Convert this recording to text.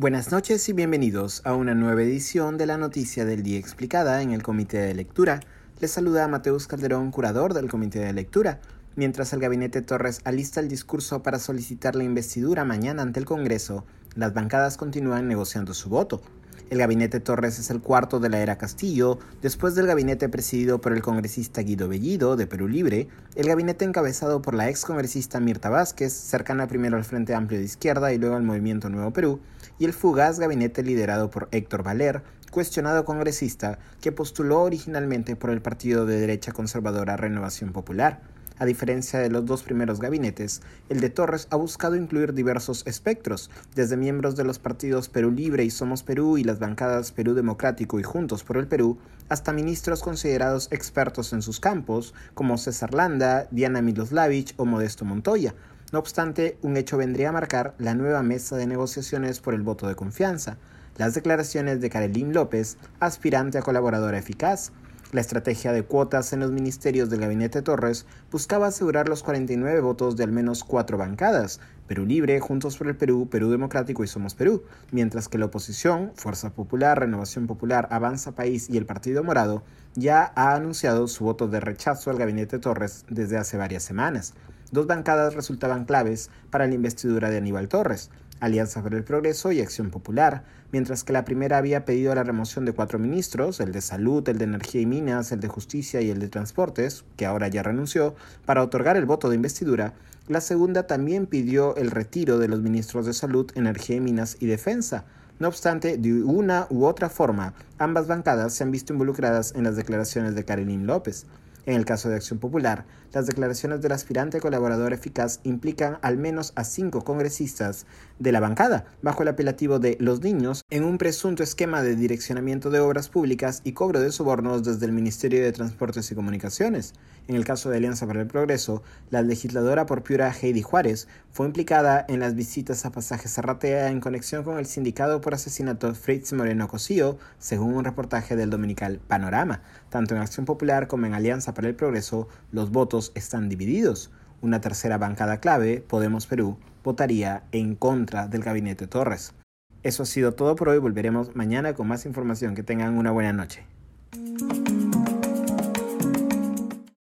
Buenas noches y bienvenidos a una nueva edición de la Noticia del Día Explicada en el Comité de Lectura. Les saluda Mateus Calderón, curador del Comité de Lectura. Mientras el gabinete Torres alista el discurso para solicitar la investidura mañana ante el Congreso, las bancadas continúan negociando su voto. El gabinete Torres es el cuarto de la era Castillo, después del gabinete presidido por el congresista Guido Bellido, de Perú Libre, el gabinete encabezado por la ex congresista Mirta Vázquez, cercana primero al Frente Amplio de Izquierda y luego al Movimiento Nuevo Perú, y el fugaz gabinete liderado por Héctor Valer, cuestionado congresista, que postuló originalmente por el partido de derecha conservadora Renovación Popular. A diferencia de los dos primeros gabinetes, el de Torres ha buscado incluir diversos espectros, desde miembros de los partidos Perú Libre y Somos Perú y las bancadas Perú Democrático y Juntos por el Perú, hasta ministros considerados expertos en sus campos, como César Landa, Diana Miloslavich o Modesto Montoya. No obstante, un hecho vendría a marcar la nueva mesa de negociaciones por el voto de confianza, las declaraciones de Karelín López, aspirante a colaboradora eficaz, la estrategia de cuotas en los ministerios del gabinete Torres buscaba asegurar los 49 votos de al menos cuatro bancadas, Perú Libre, Juntos por el Perú, Perú Democrático y Somos Perú, mientras que la oposición, Fuerza Popular, Renovación Popular, Avanza País y el Partido Morado, ya ha anunciado su voto de rechazo al gabinete Torres desde hace varias semanas. Dos bancadas resultaban claves para la investidura de Aníbal Torres, Alianza para el Progreso y Acción Popular, mientras que la primera había pedido la remoción de cuatro ministros, el de Salud, el de Energía y Minas, el de Justicia y el de Transportes, que ahora ya renunció, para otorgar el voto de investidura, la segunda también pidió el retiro de los ministros de Salud, Energía y Minas y Defensa. No obstante, de una u otra forma, ambas bancadas se han visto involucradas en las declaraciones de Karenin López. En el caso de Acción Popular, las declaraciones del aspirante colaborador eficaz implican al menos a cinco congresistas de la bancada, bajo el apelativo de los niños, en un presunto esquema de direccionamiento de obras públicas y cobro de sobornos desde el Ministerio de Transportes y Comunicaciones. En el caso de Alianza para el Progreso, la legisladora por Piura Heidi Juárez fue implicada en las visitas a Pasaje Zarratea en conexión con el sindicado por asesinato Fritz Moreno Cosío, según un reportaje del dominical Panorama. Tanto en Acción Popular como en Para el Progreso, los votos están divididos. Una tercera bancada clave, Podemos Perú, votaría en contra del gabinete Torres. Eso ha sido todo por hoy. Volveremos mañana con más información. Que tengan una buena noche.